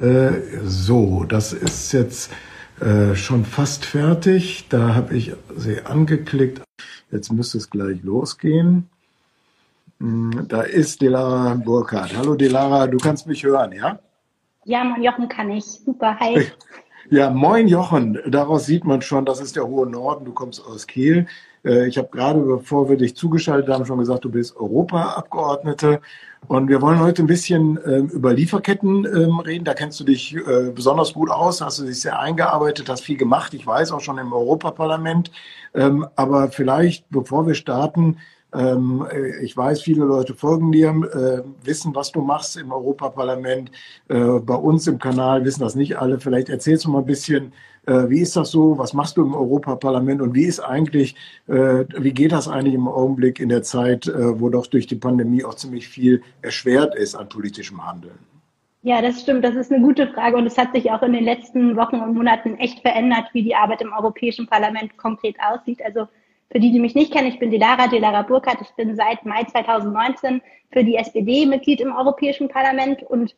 Äh, so, das ist jetzt äh, schon fast fertig. Da habe ich sie angeklickt. Jetzt müsste es gleich losgehen. Hm, da ist Delara Burkhardt. Hallo Delara, du kannst mich hören, ja? Ja, moin Jochen kann ich. Super, hi. Ja, moin Jochen. Daraus sieht man schon, das ist der hohe Norden. Du kommst aus Kiel. Äh, ich habe gerade, bevor wir dich zugeschaltet haben, schon gesagt, du bist Europaabgeordnete. Und wir wollen heute ein bisschen ähm, über Lieferketten ähm, reden. Da kennst du dich äh, besonders gut aus, hast du dich sehr eingearbeitet, hast viel gemacht. Ich weiß auch schon im Europaparlament. Ähm, aber vielleicht, bevor wir starten, äh, ich weiß, viele Leute folgen dir, wissen, was du machst im Europaparlament. Bei uns im Kanal wissen das nicht alle. Vielleicht erzählst du mal ein bisschen, wie ist das so? Was machst du im Europaparlament? Und wie ist eigentlich, äh, wie geht das eigentlich im Augenblick in der Zeit, äh, wo doch durch die Pandemie auch ziemlich viel erschwert ist an politischem Handeln? Ja, das stimmt. Das ist eine gute Frage. Und es hat sich auch in den letzten Wochen und Monaten echt verändert, wie die Arbeit im Europäischen Parlament konkret aussieht. Also für die, die mich nicht kennen, ich bin Delara, Delara Burkhardt. Ich bin seit Mai 2019 für die SPD Mitglied im Europäischen Parlament und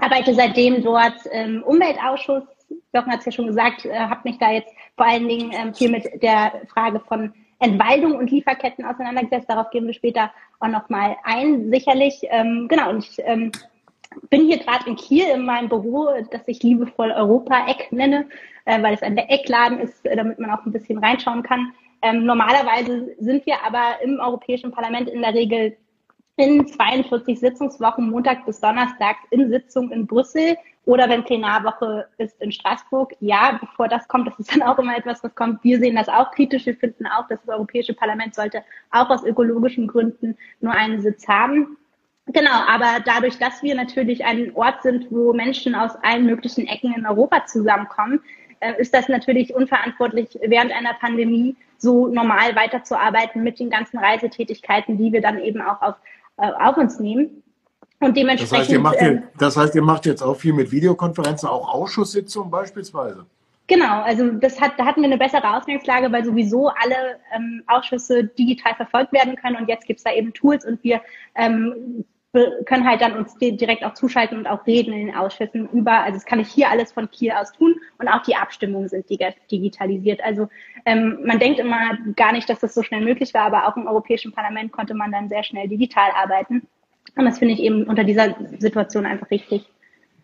arbeite seitdem dort im Umweltausschuss Jochen hat es ja schon gesagt, äh, habe mich da jetzt vor allen Dingen ähm, viel mit der Frage von Entwaldung und Lieferketten auseinandergesetzt. Darauf gehen wir später auch nochmal ein, sicherlich. Ähm, genau, und ich ähm, bin hier gerade in Kiel in meinem Büro, das ich liebevoll Europa-Eck nenne, äh, weil es ein Eckladen ist, äh, damit man auch ein bisschen reinschauen kann. Ähm, normalerweise sind wir aber im Europäischen Parlament in der Regel in 42 Sitzungswochen, Montag bis Donnerstag in Sitzung in Brüssel oder wenn Plenarwoche ist in Straßburg. Ja, bevor das kommt, das ist dann auch immer etwas, was kommt. Wir sehen das auch kritisch. Wir finden auch, dass das Europäische Parlament sollte auch aus ökologischen Gründen nur einen Sitz haben. Genau, aber dadurch, dass wir natürlich ein Ort sind, wo Menschen aus allen möglichen Ecken in Europa zusammenkommen, äh, ist das natürlich unverantwortlich, während einer Pandemie so normal weiterzuarbeiten mit den ganzen Reisetätigkeiten, die wir dann eben auch auf äh, auf uns nehmen. Und dementsprechend. Das heißt, ihr macht, ähm, das heißt, ihr macht jetzt auch viel mit Videokonferenzen, auch Ausschusssitzungen beispielsweise? Genau, also das hat, da hatten wir eine bessere Ausgangslage, weil sowieso alle ähm, Ausschüsse digital verfolgt werden können und jetzt gibt es da eben Tools und wir ähm, können halt dann uns direkt auch zuschalten und auch reden in den Ausschüssen über, also das kann ich hier alles von Kiel aus tun und auch die Abstimmungen sind digitalisiert. Also ähm, man denkt immer gar nicht, dass das so schnell möglich war, aber auch im Europäischen Parlament konnte man dann sehr schnell digital arbeiten. Und das finde ich eben unter dieser Situation einfach richtig.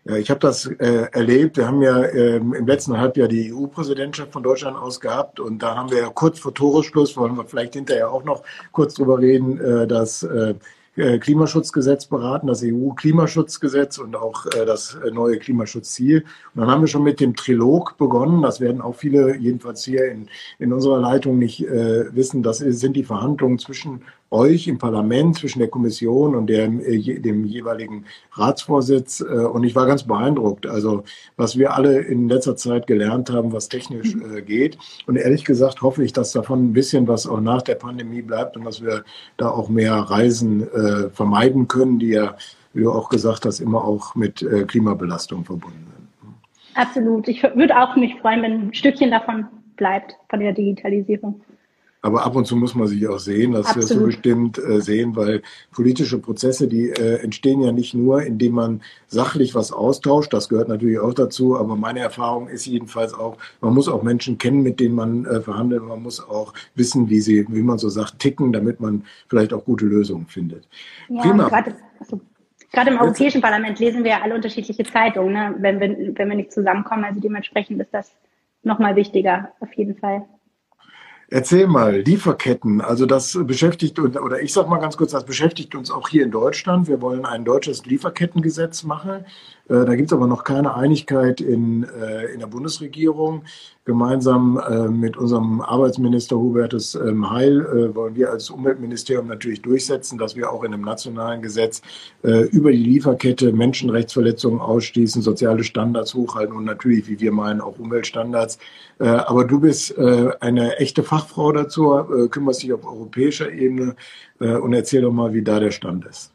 Ja, ich habe das äh, erlebt. Wir haben ja ähm, im letzten Halbjahr die EU-Präsidentschaft von Deutschland aus gehabt und da haben wir ja kurz vor Toresschluss, wollen wir vielleicht hinterher auch noch kurz drüber reden, äh, dass äh, äh, Klimaschutzgesetz beraten, das EU-Klimaschutzgesetz und auch äh, das neue Klimaschutzziel. Und dann haben wir schon mit dem Trilog begonnen. Das werden auch viele, jedenfalls hier in, in unserer Leitung, nicht äh, wissen. Das sind die Verhandlungen zwischen euch im Parlament, zwischen der Kommission und dem, äh, dem jeweiligen Ratsvorsitz. Äh, und ich war ganz beeindruckt. Also was wir alle in letzter Zeit gelernt haben, was technisch äh, geht. Und ehrlich gesagt hoffe ich, dass davon ein bisschen was auch nach der Pandemie bleibt und dass wir da auch mehr Reisen vermeiden können, die ja, wie du auch gesagt hast, immer auch mit Klimabelastung verbunden sind. Absolut. Ich würde auch mich freuen, wenn ein Stückchen davon bleibt, von der Digitalisierung. Aber ab und zu muss man sich auch sehen, das wirst du bestimmt äh, sehen, weil politische Prozesse, die äh, entstehen ja nicht nur, indem man sachlich was austauscht, das gehört natürlich auch dazu, aber meine Erfahrung ist jedenfalls auch, man muss auch Menschen kennen, mit denen man äh, verhandelt, man muss auch wissen, wie sie, wie man so sagt, ticken, damit man vielleicht auch gute Lösungen findet. Ja, Prima. Gerade, also, gerade im Europäischen Parlament lesen wir ja alle unterschiedliche Zeitungen, ne? wenn, wir, wenn wir nicht zusammenkommen, also dementsprechend ist das nochmal wichtiger, auf jeden Fall. Erzähl mal, Lieferketten, also das beschäftigt uns, oder ich sag mal ganz kurz, das beschäftigt uns auch hier in Deutschland. Wir wollen ein deutsches Lieferkettengesetz machen. Äh, da gibt es aber noch keine Einigkeit in, äh, in der Bundesregierung. Gemeinsam äh, mit unserem Arbeitsminister Hubertus ähm, Heil wollen wir als Umweltministerium natürlich durchsetzen, dass wir auch in einem nationalen Gesetz über die Lieferkette Menschenrechtsverletzungen ausschließen, soziale Standards hochhalten und natürlich, wie wir meinen, auch Umweltstandards. Aber du bist eine echte Fachfrau dazu, kümmerst dich auf europäischer Ebene und erzähl doch mal, wie da der Stand ist.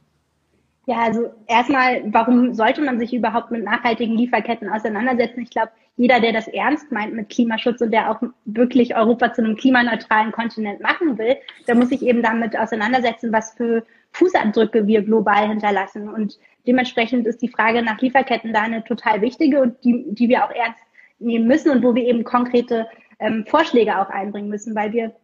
Ja, also erstmal, warum sollte man sich überhaupt mit nachhaltigen Lieferketten auseinandersetzen? Ich glaube, jeder, der das ernst meint mit Klimaschutz und der auch wirklich Europa zu einem klimaneutralen Kontinent machen will, der muss sich eben damit auseinandersetzen, was für Fußabdrücke wir global hinterlassen. Und dementsprechend ist die Frage nach Lieferketten da eine total wichtige und die, die wir auch ernst nehmen müssen und wo wir eben konkrete ähm, Vorschläge auch einbringen müssen, weil wir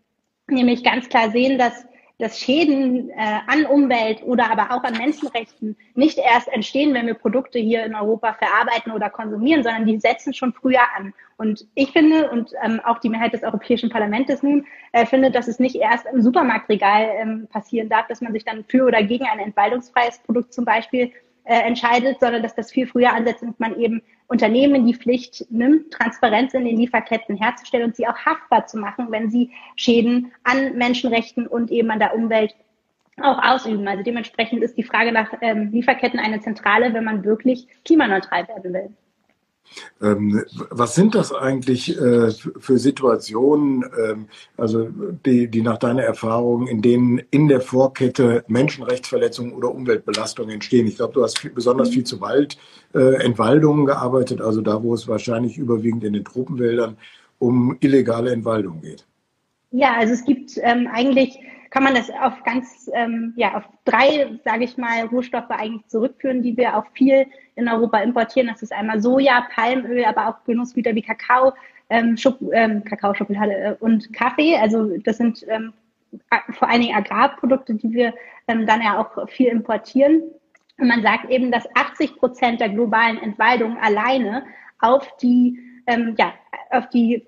nämlich ganz klar sehen, dass dass Schäden äh, an Umwelt oder aber auch an Menschenrechten nicht erst entstehen, wenn wir Produkte hier in Europa verarbeiten oder konsumieren, sondern die setzen schon früher an. Und ich finde, und ähm, auch die Mehrheit des Europäischen Parlaments nun, äh, findet, dass es nicht erst im Supermarktregal ähm, passieren darf, dass man sich dann für oder gegen ein entwaldungsfreies Produkt zum Beispiel äh, entscheidet, sondern dass das viel früher ansetzt und man eben Unternehmen die Pflicht nimmt, Transparenz in den Lieferketten herzustellen und sie auch haftbar zu machen, wenn sie Schäden an Menschenrechten und eben an der Umwelt auch ausüben. Also dementsprechend ist die Frage nach ähm, Lieferketten eine zentrale, wenn man wirklich klimaneutral werden will. Ähm, was sind das eigentlich äh, für Situationen, ähm, also die, die nach deiner Erfahrung, in denen in der Vorkette Menschenrechtsverletzungen oder Umweltbelastungen entstehen? Ich glaube, du hast viel, besonders viel zu Waldentwaldungen äh, gearbeitet, also da, wo es wahrscheinlich überwiegend in den Tropenwäldern um illegale Entwaldung geht. Ja, also es gibt ähm, eigentlich kann man das auf ganz, ähm, ja, auf drei, sage ich mal, Rohstoffe eigentlich zurückführen, die wir auch viel in Europa importieren. Das ist einmal Soja, Palmöl, aber auch Genussgüter wie Kakao, ähm, Schok ähm, Kakao, Schokolade äh, und Kaffee. Also das sind ähm, vor allen Dingen Agrarprodukte, die wir ähm, dann ja auch viel importieren. Und man sagt eben, dass 80 Prozent der globalen Entwaldung alleine auf die, ähm, ja, auf die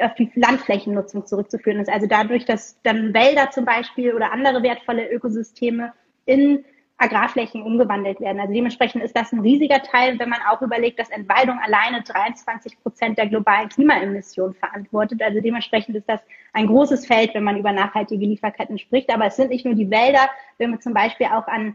auf die Landflächennutzung zurückzuführen ist. Also dadurch, dass dann Wälder zum Beispiel oder andere wertvolle Ökosysteme in Agrarflächen umgewandelt werden. Also dementsprechend ist das ein riesiger Teil, wenn man auch überlegt, dass Entwaldung alleine 23 Prozent der globalen Klimaemissionen verantwortet. Also dementsprechend ist das ein großes Feld, wenn man über nachhaltige Lieferketten spricht. Aber es sind nicht nur die Wälder, wenn wir zum Beispiel auch an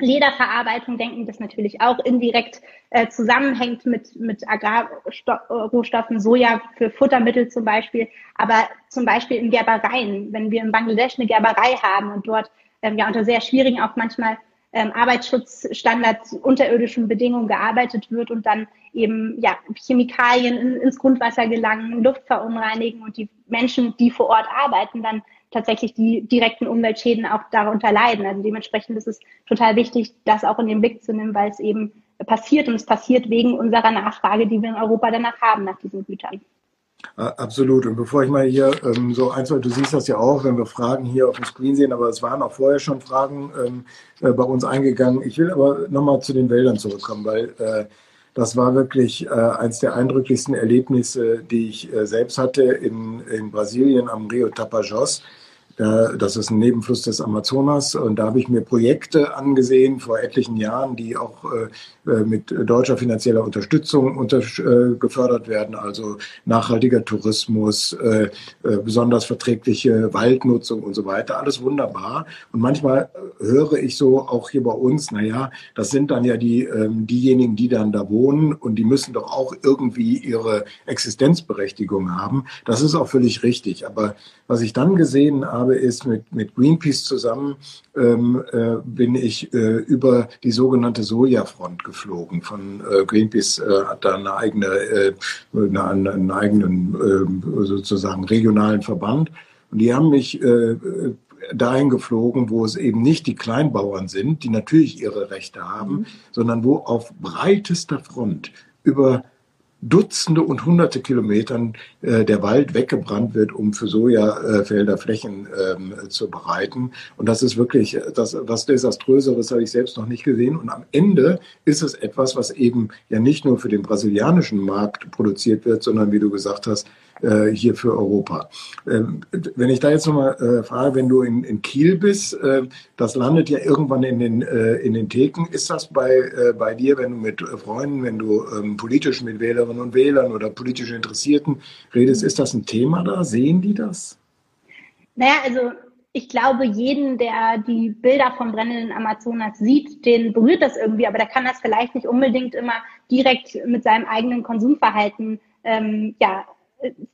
Lederverarbeitung denken, das natürlich auch indirekt äh, zusammenhängt mit, mit Agrarrohstoffen, Soja für Futtermittel zum Beispiel, aber zum Beispiel in Gerbereien, wenn wir in Bangladesch eine Gerberei haben und dort ähm, ja unter sehr schwierigen, auch manchmal ähm, Arbeitsschutzstandards, unterirdischen Bedingungen gearbeitet wird und dann eben ja Chemikalien in, ins Grundwasser gelangen, Luft verunreinigen und die Menschen, die vor Ort arbeiten, dann tatsächlich die direkten Umweltschäden auch darunter leiden. Also dementsprechend ist es total wichtig, das auch in den Blick zu nehmen, weil es eben passiert und es passiert wegen unserer Nachfrage, die wir in Europa danach haben, nach diesen Gütern. Absolut. Und bevor ich mal hier ähm, so ein, zwei, du siehst das ja auch, wenn wir Fragen hier auf dem Screen sehen, aber es waren auch vorher schon Fragen ähm, äh, bei uns eingegangen. Ich will aber nochmal zu den Wäldern zurückkommen, weil äh, das war wirklich äh, eines der eindrücklichsten Erlebnisse, die ich äh, selbst hatte in, in Brasilien am Rio Tapajós. Das ist ein Nebenfluss des Amazonas und da habe ich mir Projekte angesehen vor etlichen Jahren, die auch äh, äh, mit deutscher finanzieller Unterstützung unter, äh, gefördert werden, also nachhaltiger Tourismus, besonders verträgliche Waldnutzung und so weiter. Alles wunderbar. Und manchmal höre ich so auch hier bei uns, na ja, das sind dann ja die, ähm, diejenigen, die dann da wohnen und die müssen doch auch irgendwie ihre Existenzberechtigung haben. Das ist auch völlig richtig. Aber was ich dann gesehen habe, ist mit, mit Greenpeace zusammen, ähm, äh, bin ich äh, über die sogenannte Sojafront geflogen. Von äh, Greenpeace äh, hat da eine eigene, äh, eine, einen eigenen äh, sozusagen regionalen Verband. Und die haben mich äh, dahin geflogen, wo es eben nicht die Kleinbauern sind, die natürlich ihre Rechte haben, mhm. sondern wo auf breitester Front über Dutzende und Hunderte Kilometern äh, der Wald weggebrannt wird, um für Sojafelder äh, Flächen ähm, zu bereiten. Und das ist wirklich das, was desaströseres habe ich selbst noch nicht gesehen. Und am Ende ist es etwas, was eben ja nicht nur für den brasilianischen Markt produziert wird, sondern wie du gesagt hast, äh, hier für Europa. Ähm, wenn ich da jetzt nochmal äh, frage, wenn du in, in Kiel bist, äh, das landet ja irgendwann in den, äh, in den Theken. Ist das bei, äh, bei dir, wenn du mit Freunden, wenn du ähm, politisch mit Wählerinnen und Wählern oder politisch Interessierten redest, ist das ein Thema da? Sehen die das? Naja, also ich glaube, jeden, der die Bilder vom brennenden Amazonas sieht, den berührt das irgendwie, aber der kann das vielleicht nicht unbedingt immer direkt mit seinem eigenen Konsumverhalten ähm, ja,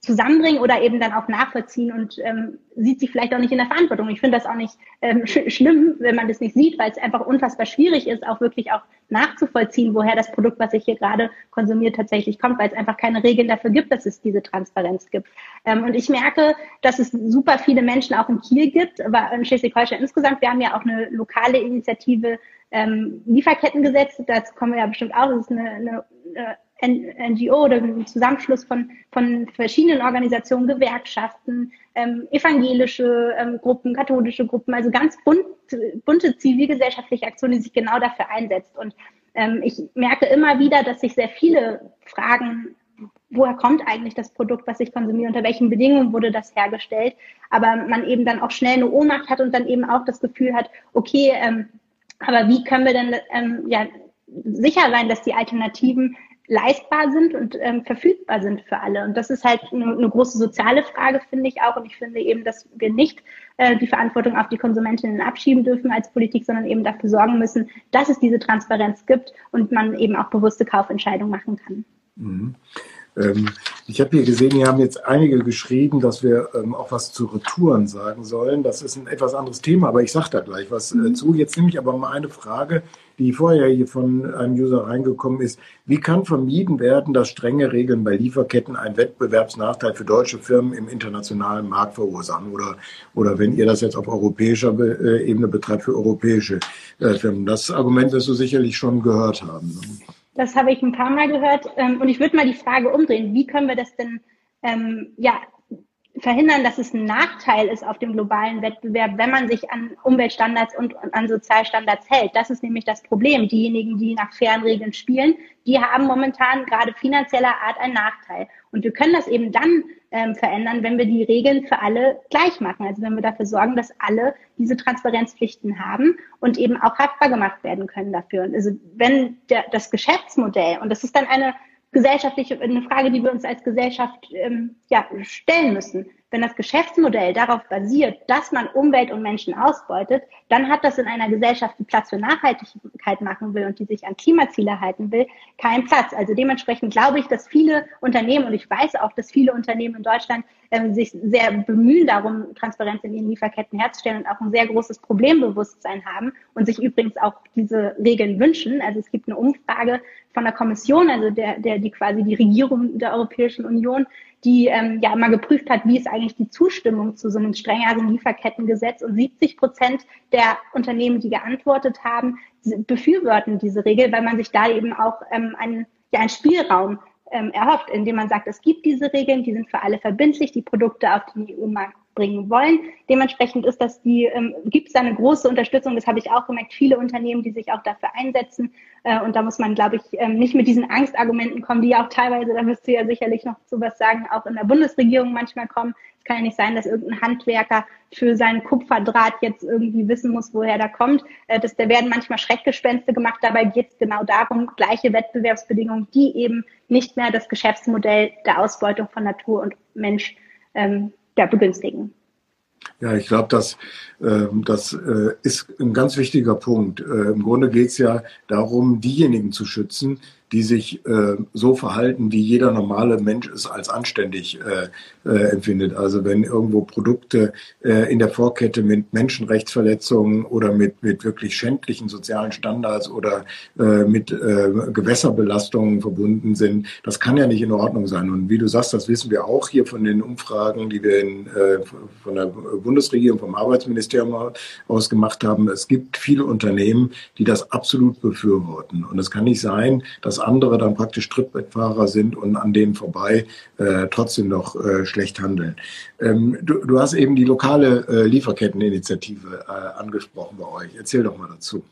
zusammenbringen oder eben dann auch nachvollziehen und ähm, sieht sich vielleicht auch nicht in der Verantwortung. Ich finde das auch nicht ähm, sch schlimm, wenn man das nicht sieht, weil es einfach unfassbar schwierig ist, auch wirklich auch nachzuvollziehen, woher das Produkt, was ich hier gerade konsumiert, tatsächlich kommt, weil es einfach keine Regeln dafür gibt, dass es diese Transparenz gibt. Ähm, und ich merke, dass es super viele Menschen auch in Kiel gibt, aber in Schleswig-Holstein insgesamt. Wir haben ja auch eine lokale Initiative ähm, Lieferkettengesetz, dazu kommen wir ja bestimmt auch. Das ist eine, eine, eine NGO oder ein Zusammenschluss von, von verschiedenen Organisationen, Gewerkschaften, ähm, evangelische ähm, Gruppen, katholische Gruppen, also ganz bunt, bunte zivilgesellschaftliche Aktion, die sich genau dafür einsetzt. Und ähm, ich merke immer wieder, dass sich sehr viele fragen, woher kommt eigentlich das Produkt, was ich konsumiere, unter welchen Bedingungen wurde das hergestellt, aber man eben dann auch schnell eine Ohnmacht hat und dann eben auch das Gefühl hat, okay, ähm, aber wie können wir denn ähm, ja, sicher sein, dass die Alternativen leistbar sind und ähm, verfügbar sind für alle. Und das ist halt eine, eine, große soziale Frage, finde ich auch. Und ich finde eben, dass wir nicht äh, die Verantwortung auf die Konsumentinnen abschieben dürfen als Politik, sondern eben dafür sorgen müssen, dass es diese Transparenz gibt und man eben auch bewusste Kaufentscheidungen machen kann. Mhm. Ähm, ich habe hier gesehen, hier haben jetzt einige geschrieben, dass wir ähm, auch was zu Retouren sagen sollen. Das ist ein etwas anderes Thema, aber ich sage da gleich was äh, mhm. zu. Jetzt nehme ich aber mal eine Frage, die vorher hier von einem User reingekommen ist. Wie kann vermieden werden, dass strenge Regeln bei Lieferketten einen Wettbewerbsnachteil für deutsche Firmen im internationalen Markt verursachen? Oder, oder wenn ihr das jetzt auf europäischer äh, Ebene betreibt, für europäische äh, Firmen? Das Argument wirst du sicherlich schon gehört haben. Das habe ich ein paar Mal gehört. Ähm, und ich würde mal die Frage umdrehen. Wie können wir das denn ähm, ja, verhindern, dass es ein Nachteil ist auf dem globalen Wettbewerb, wenn man sich an Umweltstandards und an Sozialstandards hält. Das ist nämlich das Problem. Diejenigen, die nach fairen Regeln spielen, die haben momentan gerade finanzieller Art einen Nachteil. Und wir können das eben dann ähm, verändern, wenn wir die Regeln für alle gleich machen. Also wenn wir dafür sorgen, dass alle diese Transparenzpflichten haben und eben auch haftbar gemacht werden können dafür. Und also wenn der, das Geschäftsmodell, und das ist dann eine gesellschaftliche, eine Frage, die wir uns als Gesellschaft ähm, ja, stellen müssen. Wenn das Geschäftsmodell darauf basiert, dass man Umwelt und Menschen ausbeutet, dann hat das in einer Gesellschaft, die Platz für Nachhaltigkeit machen will und die sich an Klimaziele halten will, keinen Platz. Also dementsprechend glaube ich, dass viele Unternehmen, und ich weiß auch, dass viele Unternehmen in Deutschland ähm, sich sehr bemühen darum, Transparenz in ihren Lieferketten herzustellen und auch ein sehr großes Problembewusstsein haben und sich übrigens auch diese Regeln wünschen. Also es gibt eine Umfrage von der Kommission, also der, der die quasi die Regierung der Europäischen Union, die ähm, ja mal geprüft hat, wie ist eigentlich die Zustimmung zu so einem strengeren Lieferkettengesetz. Und 70 Prozent der Unternehmen, die geantwortet haben, befürworten diese Regel, weil man sich da eben auch ähm, einen, ja, einen Spielraum ähm, erhofft, indem man sagt, es gibt diese Regeln, die sind für alle verbindlich, die Produkte auf den EU-Markt bringen wollen. Dementsprechend ist das die, ähm, gibt es eine große Unterstützung, das habe ich auch gemerkt, viele Unternehmen, die sich auch dafür einsetzen. Äh, und da muss man, glaube ich, ähm, nicht mit diesen Angstargumenten kommen, die ja auch teilweise, da wirst du ja sicherlich noch zu was sagen, auch in der Bundesregierung manchmal kommen. Es kann ja nicht sein, dass irgendein Handwerker für seinen Kupferdraht jetzt irgendwie wissen muss, woher der kommt. Äh, das, da werden manchmal Schreckgespenste gemacht. Dabei geht es genau darum, gleiche Wettbewerbsbedingungen, die eben nicht mehr das Geschäftsmodell der Ausbeutung von Natur und Mensch ähm, ja, begünstigen. Ja, ich glaube, das, äh, das äh, ist ein ganz wichtiger Punkt. Äh, Im Grunde geht es ja darum, diejenigen zu schützen, die sich äh, so verhalten, wie jeder normale Mensch es als anständig äh, äh, empfindet. Also wenn irgendwo Produkte äh, in der Vorkette mit Menschenrechtsverletzungen oder mit, mit wirklich schändlichen sozialen Standards oder äh, mit äh, Gewässerbelastungen verbunden sind, das kann ja nicht in Ordnung sein. Und wie du sagst, das wissen wir auch hier von den Umfragen, die wir in, von der Bundesregierung, vom Arbeitsministerium aus gemacht haben. Es gibt viele Unternehmen, die das absolut befürworten. Und es kann nicht sein, dass andere dann praktisch Trittbrettfahrer sind und an denen vorbei äh, trotzdem noch äh, schlecht handeln. Ähm, du, du, hast eben die lokale äh, Lieferketteninitiative äh, angesprochen bei euch. Erzähl doch mal dazu.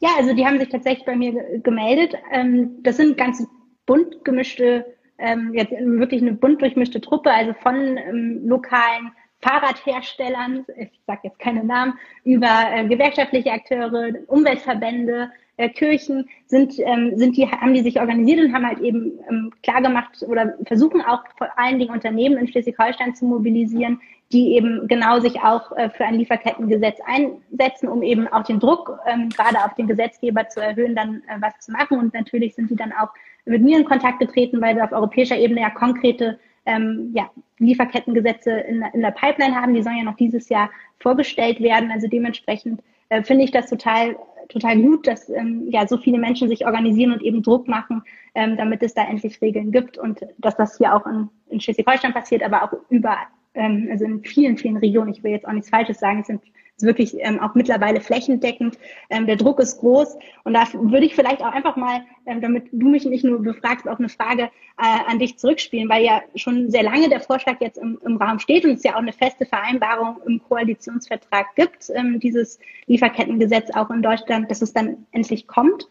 Ja, also die haben sich tatsächlich bei mir gemeldet. Ähm, das sind ganz bunt gemischte, ähm, jetzt wirklich eine bunt durchmischte Truppe, also von ähm, lokalen Fahrradherstellern, ich sage jetzt keine Namen, über äh, gewerkschaftliche Akteure, Umweltverbände, äh, Kirchen sind, ähm, sind die, haben die sich organisiert und haben halt eben ähm, klar gemacht oder versuchen auch vor allen Dingen Unternehmen in Schleswig-Holstein zu mobilisieren, die eben genau sich auch äh, für ein Lieferkettengesetz einsetzen, um eben auch den Druck ähm, gerade auf den Gesetzgeber zu erhöhen, dann äh, was zu machen. Und natürlich sind die dann auch mit mir in Kontakt getreten, weil wir auf europäischer Ebene ja konkrete ähm, ja, Lieferkettengesetze in, in der Pipeline haben. Die sollen ja noch dieses Jahr vorgestellt werden. Also dementsprechend äh, finde ich das total total gut, dass ähm, ja so viele Menschen sich organisieren und eben Druck machen, ähm, damit es da endlich Regeln gibt und dass das hier auch in, in Schleswig-Holstein passiert, aber auch überall, ähm, also in vielen, vielen Regionen. Ich will jetzt auch nichts Falsches sagen. Es sind wirklich ähm, auch mittlerweile flächendeckend. Ähm, der Druck ist groß und da würde ich vielleicht auch einfach mal, ähm, damit du mich nicht nur befragst, auch eine Frage äh, an dich zurückspielen, weil ja schon sehr lange der Vorschlag jetzt im, im Raum steht und es ja auch eine feste Vereinbarung im Koalitionsvertrag gibt, ähm, dieses Lieferkettengesetz auch in Deutschland, dass es dann endlich kommt.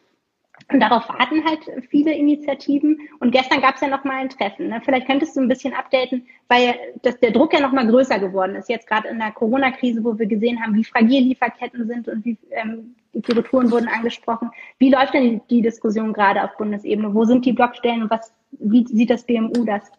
Und darauf warten halt viele Initiativen. Und gestern gab es ja noch mal ein Treffen. Ne? Vielleicht könntest du ein bisschen updaten, weil das, der Druck ja noch mal größer geworden ist. Jetzt gerade in der Corona-Krise, wo wir gesehen haben, wie fragil Lieferketten sind und wie ähm, die Retouren wurden angesprochen. Wie läuft denn die, die Diskussion gerade auf Bundesebene? Wo sind die Blockstellen und was, wie sieht das BMU das?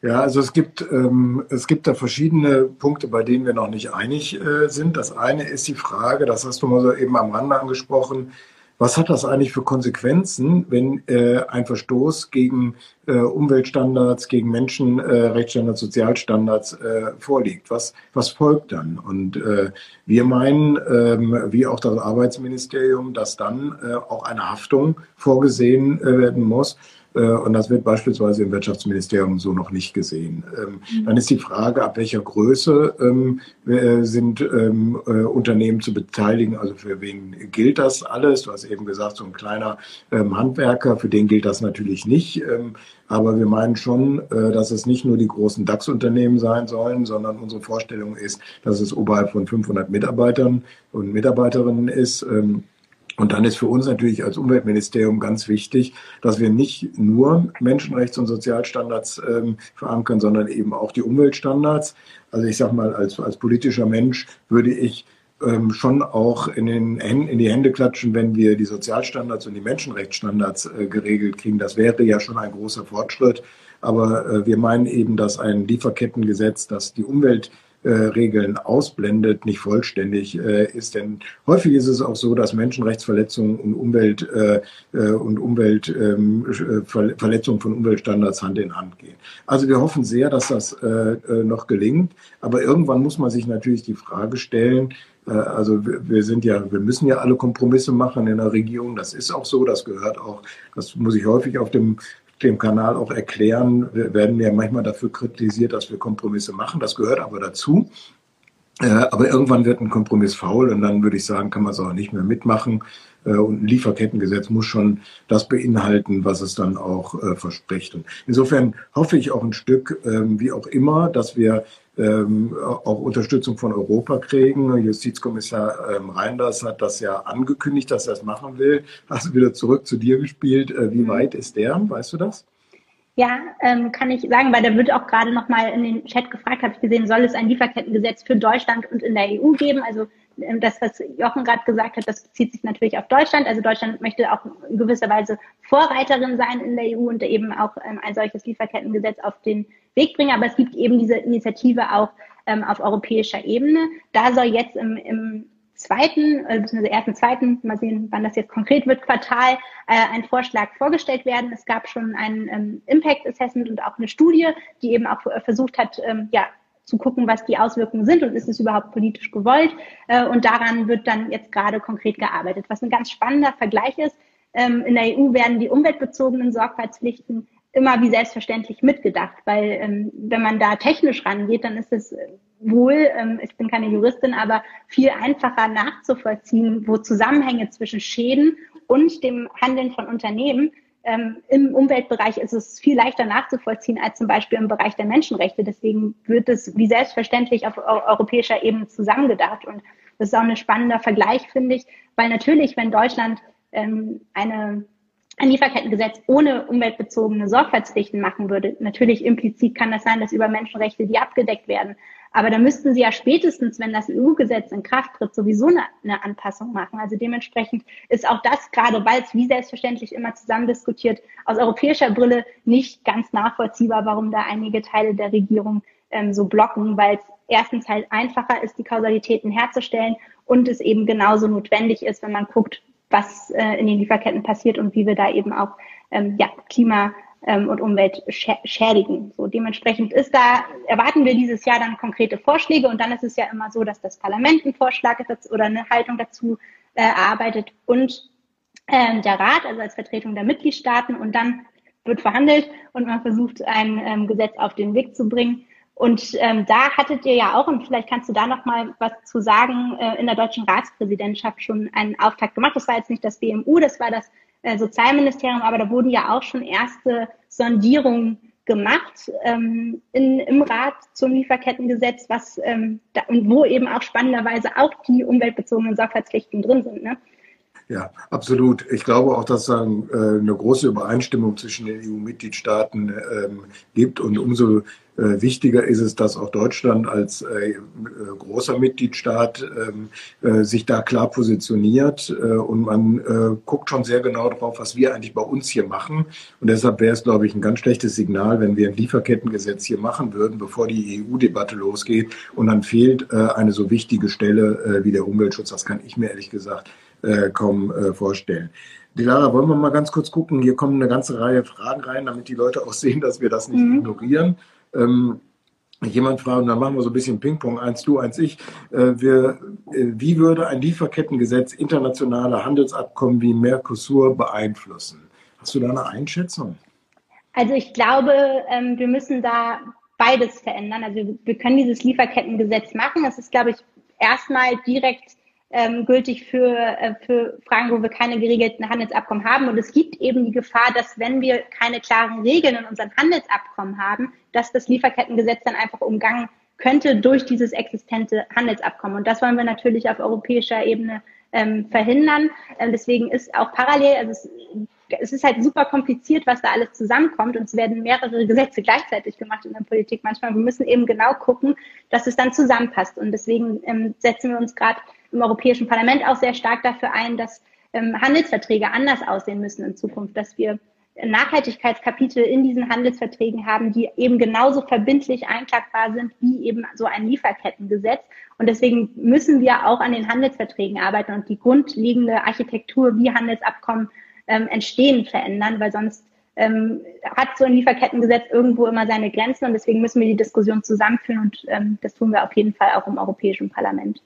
Ja, also es gibt, ähm, es gibt da verschiedene Punkte, bei denen wir noch nicht einig äh, sind. Das eine ist die Frage, das hast du mal so eben am Rande angesprochen, was hat das eigentlich für Konsequenzen, wenn äh, ein Verstoß gegen äh, Umweltstandards, gegen Menschenrechtsstandards, äh, Sozialstandards äh, vorliegt? Was, was folgt dann? Und äh, wir meinen, ähm, wie auch das Arbeitsministerium, dass dann äh, auch eine Haftung vorgesehen äh, werden muss und das wird beispielsweise im Wirtschaftsministerium so noch nicht gesehen. Ähm, mhm. Dann ist die Frage, ab welcher Größe ähm, äh, sind ähm, äh, Unternehmen zu beteiligen, also für wen gilt das alles? Du hast eben gesagt, so ein kleiner Handwerker, für den gilt das natürlich nicht. Aber wir meinen schon, dass es nicht nur die großen DAX-Unternehmen sein sollen, sondern unsere Vorstellung ist, dass es oberhalb von 500 Mitarbeitern und Mitarbeiterinnen ist. Und dann ist für uns natürlich als Umweltministerium ganz wichtig, dass wir nicht nur Menschenrechts- und Sozialstandards ähm, verankern, sondern eben auch die Umweltstandards. Also ich sage mal, als, als politischer Mensch würde ich ähm, schon auch in, den in die Hände klatschen, wenn wir die Sozialstandards und die Menschenrechtsstandards äh, geregelt kriegen. Das wäre ja schon ein großer Fortschritt. Aber äh, wir meinen eben, dass ein Lieferkettengesetz, das die Umwelt äh, Regeln ausblendet, nicht vollständig äh, ist. Denn häufig ist es auch so, dass Menschenrechtsverletzungen und Umwelt äh, äh und Umweltverletzungen ähm, von Umweltstandards Hand in Hand gehen. Also wir hoffen sehr, dass das äh, äh, noch gelingt. Aber irgendwann muss man sich natürlich die Frage stellen, also wir sind ja, wir müssen ja alle Kompromisse machen in der Regierung. Das ist auch so. Das gehört auch, das muss ich häufig auf dem dem Kanal auch erklären. Wir werden ja manchmal dafür kritisiert, dass wir Kompromisse machen. Das gehört aber dazu. Äh, aber irgendwann wird ein Kompromiss faul und dann würde ich sagen, kann man es auch nicht mehr mitmachen. Äh, und ein Lieferkettengesetz muss schon das beinhalten, was es dann auch äh, verspricht. Und insofern hoffe ich auch ein Stück, ähm, wie auch immer, dass wir ähm, auch Unterstützung von Europa kriegen. Justizkommissar ähm, Reinders hat das ja angekündigt, dass er es machen will. Hast du wieder zurück zu dir gespielt. Äh, wie mhm. weit ist der? Weißt du das? Ja, ähm, kann ich sagen, weil da wird auch gerade nochmal in den Chat gefragt, habe ich gesehen, soll es ein Lieferkettengesetz für Deutschland und in der EU geben? Also das, was Jochen gerade gesagt hat, das bezieht sich natürlich auf Deutschland. Also Deutschland möchte auch in gewisser Weise Vorreiterin sein in der EU und eben auch ähm, ein solches Lieferkettengesetz auf den Weg bringen. Aber es gibt eben diese Initiative auch ähm, auf europäischer Ebene. Da soll jetzt im, im zweiten, äh, beziehungsweise ersten, zweiten, mal sehen, wann das jetzt konkret wird, Quartal, äh, ein Vorschlag vorgestellt werden. Es gab schon ein ähm, Impact Assessment und auch eine Studie, die eben auch äh, versucht hat, ähm, ja, zu gucken, was die Auswirkungen sind und ist es überhaupt politisch gewollt. Äh, und daran wird dann jetzt gerade konkret gearbeitet. Was ein ganz spannender Vergleich ist, ähm, in der EU werden die umweltbezogenen Sorgfaltspflichten immer wie selbstverständlich mitgedacht, weil ähm, wenn man da technisch rangeht, dann ist es wohl, ähm, ich bin keine Juristin, aber viel einfacher nachzuvollziehen, wo Zusammenhänge zwischen Schäden und dem Handeln von Unternehmen ähm, im Umweltbereich ist es viel leichter nachzuvollziehen als zum Beispiel im Bereich der Menschenrechte. Deswegen wird es wie selbstverständlich auf europäischer Ebene zusammengedacht. Und das ist auch ein spannender Vergleich, finde ich, weil natürlich, wenn Deutschland ähm, eine ein Lieferkettengesetz ohne umweltbezogene Sorgfaltspflichten machen würde. Natürlich implizit kann das sein, dass über Menschenrechte die abgedeckt werden. Aber da müssten sie ja spätestens, wenn das EU-Gesetz in Kraft tritt, sowieso eine, eine, Anpassung machen. Also dementsprechend ist auch das gerade, weil es wie selbstverständlich immer zusammen diskutiert, aus europäischer Brille nicht ganz nachvollziehbar, warum da einige Teile der Regierung ähm, so blocken, weil es erstens halt einfacher ist, die Kausalitäten herzustellen und es eben genauso notwendig ist, wenn man guckt, was äh, in den Lieferketten passiert und wie wir da eben auch ähm, ja, Klima ähm, und Umwelt schädigen. So dementsprechend ist da, erwarten wir dieses Jahr dann konkrete Vorschläge und dann ist es ja immer so, dass das Parlament einen Vorschlag dazu, oder eine Haltung dazu äh, erarbeitet und ähm, der Rat, also als Vertretung der Mitgliedstaaten und dann wird verhandelt und man versucht, ein ähm, Gesetz auf den Weg zu bringen. Und ähm, da hattet ihr ja auch, und vielleicht kannst du da noch mal was zu sagen, äh, in der deutschen Ratspräsidentschaft schon einen Auftakt gemacht. Das war jetzt nicht das BMU, das war das Sozialministerium, aber da wurden ja auch schon erste Sondierungen gemacht ähm, in, im Rat zum Lieferkettengesetz, was ähm, da, und wo eben auch spannenderweise auch die umweltbezogenen Sorgfaltspflichten drin sind. Ne? Ja, absolut. Ich glaube auch, dass es eine große Übereinstimmung zwischen den EU-Mitgliedstaaten ähm, gibt. Und umso äh, wichtiger ist es, dass auch Deutschland als äh, großer Mitgliedstaat ähm, äh, sich da klar positioniert. Und man guckt schon sehr genau drauf, was wir eigentlich bei uns hier machen. Und deshalb wäre es, glaube ich, ein ganz schlechtes Signal, wenn wir ein Lieferkettengesetz hier machen würden, bevor die EU-Debatte losgeht. Und dann fehlt eine so wichtige Stelle wie der Umweltschutz. Das kann ich mir ehrlich gesagt äh, kaum äh, vorstellen. Dilara, wollen wir mal ganz kurz gucken? Hier kommen eine ganze Reihe Fragen rein, damit die Leute auch sehen, dass wir das nicht mhm. ignorieren. Ähm, jemand fragt, und dann machen wir so ein bisschen Ping-Pong, eins du, eins ich. Äh, wir, äh, wie würde ein Lieferkettengesetz internationale Handelsabkommen wie Mercosur beeinflussen? Hast du da eine Einschätzung? Also ich glaube, ähm, wir müssen da beides verändern. Also wir können dieses Lieferkettengesetz machen. Das ist, glaube ich, erstmal direkt ähm, gültig für, äh, für Fragen, wo wir keine geregelten Handelsabkommen haben. Und es gibt eben die Gefahr, dass wenn wir keine klaren Regeln in unseren Handelsabkommen haben, dass das Lieferkettengesetz dann einfach umgangen könnte durch dieses existente Handelsabkommen. Und das wollen wir natürlich auf europäischer Ebene ähm, verhindern. Ähm, deswegen ist auch parallel, also es, es ist halt super kompliziert, was da alles zusammenkommt und es werden mehrere Gesetze gleichzeitig gemacht in der Politik manchmal. Wir müssen eben genau gucken, dass es dann zusammenpasst. Und deswegen ähm, setzen wir uns gerade im Europäischen Parlament auch sehr stark dafür ein, dass ähm, Handelsverträge anders aussehen müssen in Zukunft, dass wir Nachhaltigkeitskapitel in diesen Handelsverträgen haben, die eben genauso verbindlich einklagbar sind wie eben so ein Lieferkettengesetz. Und deswegen müssen wir auch an den Handelsverträgen arbeiten und die grundlegende Architektur, wie Handelsabkommen ähm, entstehen, verändern, weil sonst ähm, hat so ein Lieferkettengesetz irgendwo immer seine Grenzen und deswegen müssen wir die Diskussion zusammenführen und ähm, das tun wir auf jeden Fall auch im Europäischen Parlament.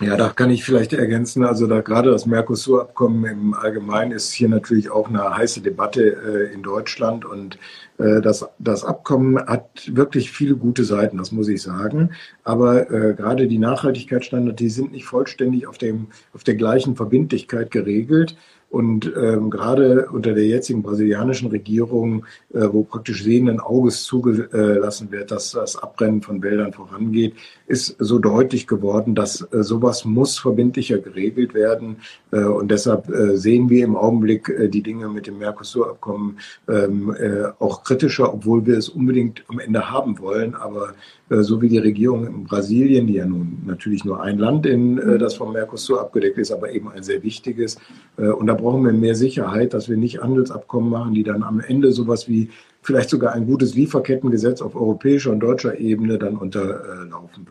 Ja, da kann ich vielleicht ergänzen, also da gerade das Mercosur-Abkommen im Allgemeinen ist hier natürlich auch eine heiße Debatte äh, in Deutschland und äh, das, das Abkommen hat wirklich viele gute Seiten, das muss ich sagen. Aber äh, gerade die Nachhaltigkeitsstandards, die sind nicht vollständig auf, dem, auf der gleichen Verbindlichkeit geregelt. Und ähm, gerade unter der jetzigen brasilianischen Regierung, äh, wo praktisch sehenden Auges zugelassen wird, dass das Abbrennen von Wäldern vorangeht, ist so deutlich geworden, dass äh, sowas muss verbindlicher geregelt werden. Äh, und deshalb äh, sehen wir im Augenblick äh, die Dinge mit dem Mercosur-Abkommen ähm, äh, auch kritischer, obwohl wir es unbedingt am Ende haben wollen. Aber äh, so wie die Regierung in Brasilien, die ja nun natürlich nur ein Land in äh, das vom Mercosur abgedeckt ist, aber eben ein sehr wichtiges. Äh, und da brauchen wir mehr Sicherheit, dass wir nicht Handelsabkommen machen, die dann am Ende sowas wie vielleicht sogar ein gutes Lieferkettengesetz auf europäischer und deutscher Ebene dann unterlaufen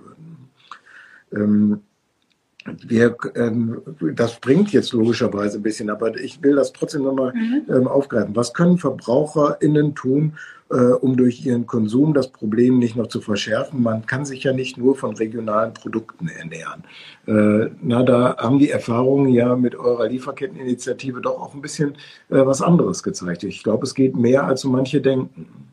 würden. Wir, ähm, das bringt jetzt logischerweise ein bisschen, aber ich will das trotzdem nochmal mhm. ähm, aufgreifen. Was können VerbraucherInnen tun, äh, um durch ihren Konsum das Problem nicht noch zu verschärfen? Man kann sich ja nicht nur von regionalen Produkten ernähren. Äh, na, da haben die Erfahrungen ja mit eurer Lieferketteninitiative doch auch ein bisschen äh, was anderes gezeigt. Ich glaube, es geht mehr, als so manche denken.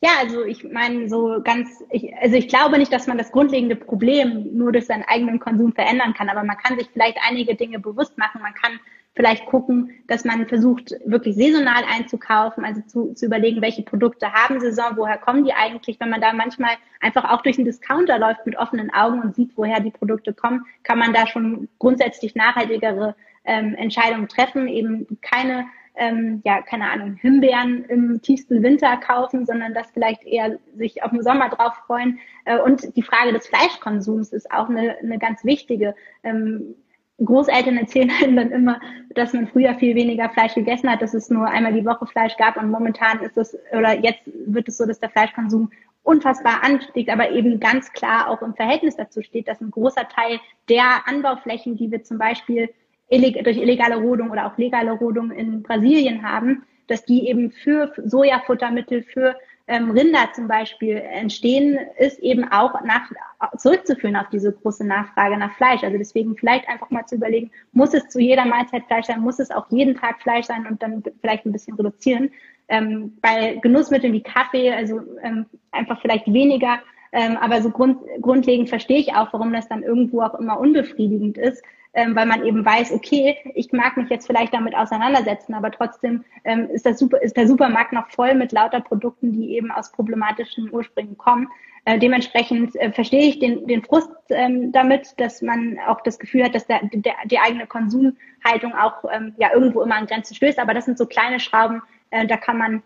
Ja, also ich meine, so ganz, ich, also ich glaube nicht, dass man das grundlegende Problem nur durch seinen eigenen Konsum verändern kann, aber man kann sich vielleicht einige Dinge bewusst machen. Man kann vielleicht gucken, dass man versucht, wirklich saisonal einzukaufen, also zu, zu überlegen, welche Produkte haben Saison, woher kommen die eigentlich. Wenn man da manchmal einfach auch durch den Discounter läuft mit offenen Augen und sieht, woher die Produkte kommen, kann man da schon grundsätzlich nachhaltigere ähm, Entscheidungen treffen, eben keine ähm, ja, keine Ahnung, Himbeeren im tiefsten Winter kaufen, sondern das vielleicht eher sich auf den Sommer drauf freuen. Äh, und die Frage des Fleischkonsums ist auch eine, eine ganz wichtige. Ähm, Großeltern erzählen einem dann immer, dass man früher viel weniger Fleisch gegessen hat, dass es nur einmal die Woche Fleisch gab und momentan ist es, oder jetzt wird es so, dass der Fleischkonsum unfassbar anstiegt, aber eben ganz klar auch im Verhältnis dazu steht, dass ein großer Teil der Anbauflächen, die wir zum Beispiel durch illegale Rodung oder auch legale Rodung in Brasilien haben, dass die eben für Sojafuttermittel, für ähm, Rinder zum Beispiel entstehen, ist eben auch nach, zurückzuführen auf diese große Nachfrage nach Fleisch. Also deswegen vielleicht einfach mal zu überlegen, muss es zu jeder Mahlzeit Fleisch sein, muss es auch jeden Tag Fleisch sein und dann vielleicht ein bisschen reduzieren. Ähm, bei Genussmitteln wie Kaffee, also ähm, einfach vielleicht weniger ähm, aber so grund, grundlegend verstehe ich auch, warum das dann irgendwo auch immer unbefriedigend ist, ähm, weil man eben weiß, okay, ich mag mich jetzt vielleicht damit auseinandersetzen, aber trotzdem ähm, ist, das super, ist der Supermarkt noch voll mit lauter Produkten, die eben aus problematischen Ursprüngen kommen. Äh, dementsprechend äh, verstehe ich den, den Frust ähm, damit, dass man auch das Gefühl hat, dass der, der, die eigene Konsumhaltung auch ähm, ja irgendwo immer an Grenzen stößt. Aber das sind so kleine Schrauben, äh, da kann man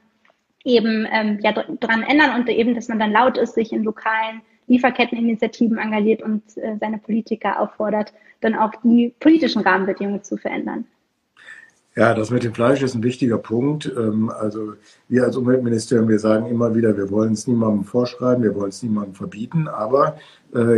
eben ähm, ja dran ändern und eben, dass man dann laut ist, sich in lokalen Lieferketteninitiativen engagiert und äh, seine Politiker auffordert, dann auch die politischen Rahmenbedingungen zu verändern. Ja, das mit dem Fleisch ist ein wichtiger Punkt. Ähm, also wir als Umweltministerium, wir sagen immer wieder, wir wollen es niemandem vorschreiben, wir wollen es niemandem verbieten, aber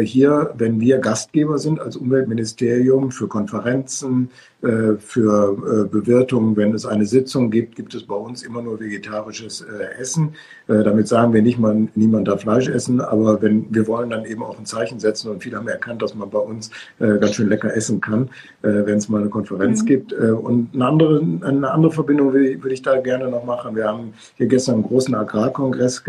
hier, wenn wir Gastgeber sind als Umweltministerium für Konferenzen, äh, für äh, Bewirtungen, wenn es eine Sitzung gibt, gibt es bei uns immer nur vegetarisches Essen. Damit sagen wir nicht mal, niemand darf Fleisch essen, aber wenn wir wollen dann eben auch ein Zeichen setzen und viele haben erkannt, dass man bei uns ganz schön lecker essen kann, wenn es mal eine Konferenz mhm. gibt. Und eine andere, eine andere Verbindung würde ich da gerne noch machen. Wir haben hier gestern einen großen Agrarkongress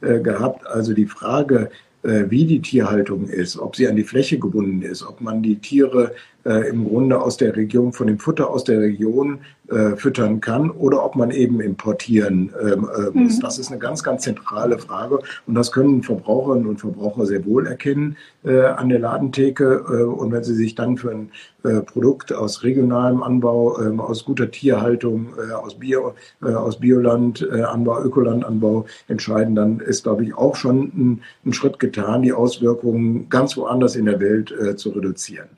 gehabt. Also die Frage, äh, wie die Tierhaltung ist, ob sie an die Fläche gebunden ist, ob man die Tiere äh, im Grunde aus der Region, von dem Futter aus der Region äh, füttern kann oder ob man eben importieren ähm, äh, muss. Mhm. Das ist eine ganz, ganz zentrale Frage und das können Verbraucherinnen und Verbraucher sehr wohl erkennen äh, an der Ladentheke. Äh, und wenn sie sich dann für ein äh, Produkt aus regionalem Anbau, ähm, aus guter Tierhaltung, äh, aus Bio, äh, aus Bioland, äh, Anbau, Ökolandanbau entscheiden, dann ist, glaube ich, auch schon ein, ein Schritt getan, die Auswirkungen ganz woanders in der Welt äh, zu reduzieren.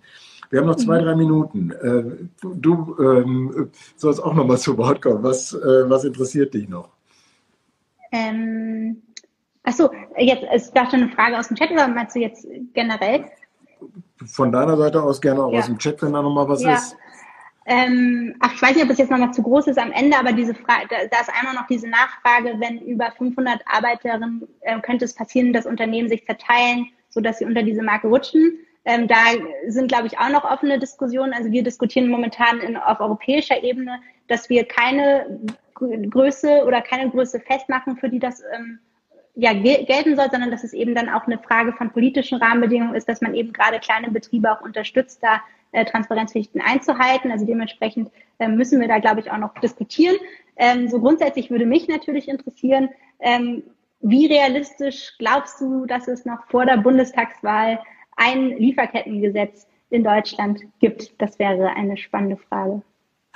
Wir haben noch zwei, mhm. drei Minuten. Äh, du ähm, sollst auch noch mal zu Wort kommen. Was, äh, was interessiert dich noch? Ähm, achso, jetzt ist da schon eine Frage aus dem Chat oder meinst du jetzt generell? Von deiner Seite aus gerne auch ja. aus dem Chat, wenn da noch mal was ja. ist. Ähm, ach, ich weiß nicht, ob das jetzt nochmal zu groß ist am Ende, aber diese Frage, da, da, ist einmal noch diese Nachfrage, wenn über 500 Arbeiterinnen äh, könnte es passieren, dass Unternehmen sich zerteilen, sodass sie unter diese Marke rutschen. Ähm, da sind, glaube ich, auch noch offene Diskussionen. Also wir diskutieren momentan in, auf europäischer Ebene, dass wir keine Größe oder keine Größe festmachen, für die das ähm, ja, gelten soll, sondern dass es eben dann auch eine Frage von politischen Rahmenbedingungen ist, dass man eben gerade kleine Betriebe auch unterstützt, da äh, Transparenzpflichten einzuhalten. Also dementsprechend äh, müssen wir da, glaube ich, auch noch diskutieren. Ähm, so grundsätzlich würde mich natürlich interessieren, ähm, wie realistisch glaubst du, dass es noch vor der Bundestagswahl ein Lieferkettengesetz in Deutschland gibt? Das wäre eine spannende Frage.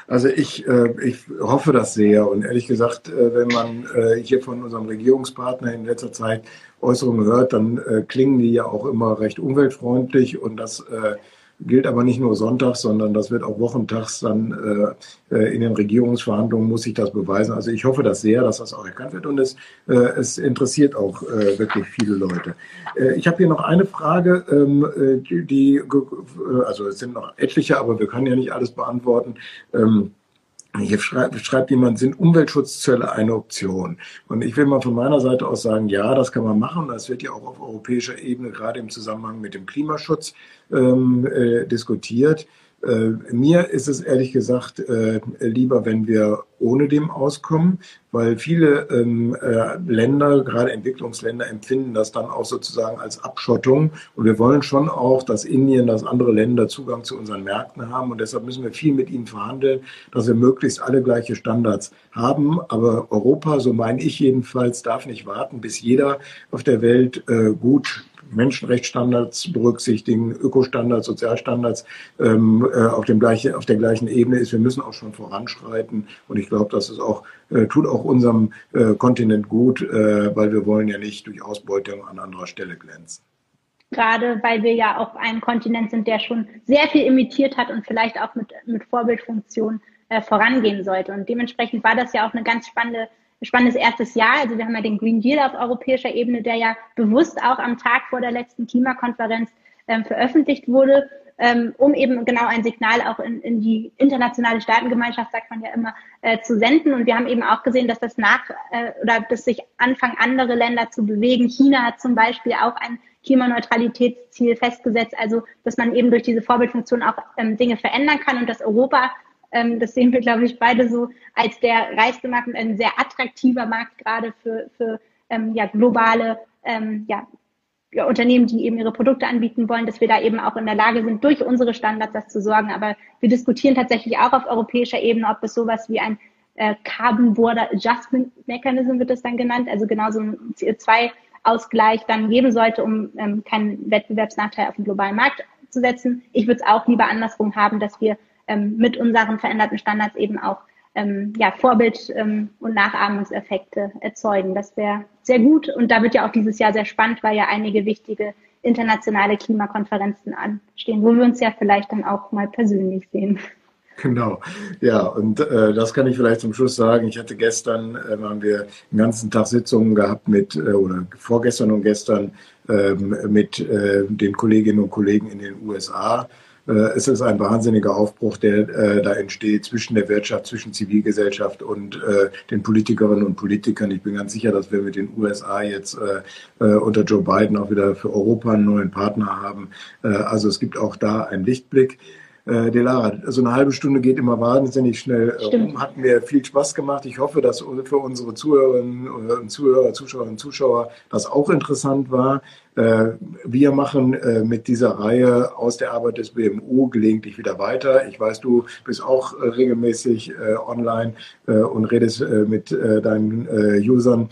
Also ich, äh, ich hoffe das sehr. Und ehrlich gesagt, äh, wenn man äh, hier von unserem Regierungspartner in letzter Zeit Äußerungen hört, dann klingen die ja auch immer recht umweltfreundlich und das gilt aber nicht nur sonntags, sondern das wird auch wochentags dann äh, äh, in den Regierungsverhandlungen muss sich das beweisen. Also ich hoffe das sehr, dass das auch erkannt wird und es, äh, es interessiert auch äh, wirklich viele Leute. Äh, ich habe hier noch eine Frage, ähm, äh, die, also es sind noch etliche, aber wir können ja nicht alles beantworten. Ähm, hier schreibt, schreibt jemand, sind Umweltschutzzölle eine Option? Und ich will mal von meiner Seite aus sagen, ja, das kann man machen. Das wird ja auch auf europäischer Ebene gerade im Zusammenhang mit dem Klimaschutz ähm, äh, diskutiert. Äh, mir ist es ehrlich gesagt äh, lieber, wenn wir ohne dem auskommen, weil viele ähm, äh, Länder, gerade Entwicklungsländer, empfinden das dann auch sozusagen als Abschottung. Und wir wollen schon auch, dass Indien, dass andere Länder Zugang zu unseren Märkten haben. Und deshalb müssen wir viel mit ihnen verhandeln, dass wir möglichst alle gleiche Standards haben. Aber Europa, so meine ich jedenfalls, darf nicht warten, bis jeder auf der Welt äh, gut Menschenrechtsstandards berücksichtigen, Ökostandards, Sozialstandards ähm, äh, auf, dem gleiche, auf der gleichen Ebene ist. Wir müssen auch schon voranschreiten und ich glaube, das ist auch, äh, tut auch unserem äh, Kontinent gut, äh, weil wir wollen ja nicht durch Ausbeutung an anderer Stelle glänzen. Gerade weil wir ja auch ein Kontinent sind, der schon sehr viel imitiert hat und vielleicht auch mit, mit Vorbildfunktion äh, vorangehen sollte. Und dementsprechend war das ja auch eine ganz spannende spannendes erstes Jahr. Also wir haben ja den Green Deal auf europäischer Ebene, der ja bewusst auch am Tag vor der letzten Klimakonferenz ähm, veröffentlicht wurde. ähm, um eben genau ein Signal auch in, in die internationale Staatengemeinschaft, sagt man ja immer, äh, zu senden. Und wir haben eben auch gesehen, dass das nach äh, oder dass sich anfangen, andere Länder zu bewegen. China hat zum Beispiel auch ein Klimaneutralitätsziel festgesetzt, also dass man eben durch diese Vorbildfunktion auch ähm, Dinge verändern kann und dass Europa ähm, das sehen wir, glaube ich, beide so als der reichste Markt und ein sehr attraktiver Markt gerade für, für ähm, ja, globale ähm, ja, ja, Unternehmen, die eben ihre Produkte anbieten wollen, dass wir da eben auch in der Lage sind, durch unsere Standards das zu sorgen. Aber wir diskutieren tatsächlich auch auf europäischer Ebene, ob es sowas wie ein äh, Carbon Border Adjustment Mechanism wird das dann genannt, also genau so ein CO2-Ausgleich dann geben sollte, um ähm, keinen Wettbewerbsnachteil auf den globalen Markt zu setzen. Ich würde es auch lieber andersrum haben, dass wir ähm, mit unseren veränderten Standards eben auch ähm, ja, Vorbild- ähm, und Nachahmungseffekte erzeugen. Das wäre sehr gut und da wird ja auch dieses Jahr sehr spannend, weil ja einige wichtige internationale Klimakonferenzen anstehen, wo wir uns ja vielleicht dann auch mal persönlich sehen. Genau, ja, und äh, das kann ich vielleicht zum Schluss sagen. Ich hatte gestern, äh, haben wir den ganzen Tag Sitzungen gehabt mit, äh, oder vorgestern und gestern ähm, mit äh, den Kolleginnen und Kollegen in den USA es ist ein wahnsinniger Aufbruch, der äh, da entsteht zwischen der Wirtschaft, zwischen Zivilgesellschaft und äh, den Politikerinnen und Politikern. Ich bin ganz sicher, dass wir mit den USA jetzt unter Joe Biden auch wieder für Europa einen neuen Partner haben. also es gibt auch da einen Lichtblick. Äh, Delara, so eine halbe Stunde geht immer wahnsinnig schnell äh, rum. Hat mir viel Spaß gemacht. Ich hoffe, dass für unsere Zuhörerinnen und Zuhörer, Zuschauerinnen und Zuschauer das auch interessant war. Äh, wir machen äh, mit dieser Reihe aus der Arbeit des BMU gelegentlich wieder weiter. Ich weiß, du bist auch äh, regelmäßig äh, online und redest mit deinen Usern.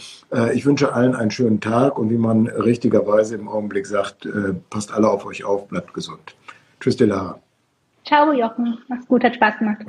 ich wünsche allen einen schönen Tag und wie man richtigerweise im Augenblick sagt, passt alle auf euch auf, bleibt gesund. Tschüss, Delara. Ciao, Jochen. Mach's gut, hat Spaß gemacht.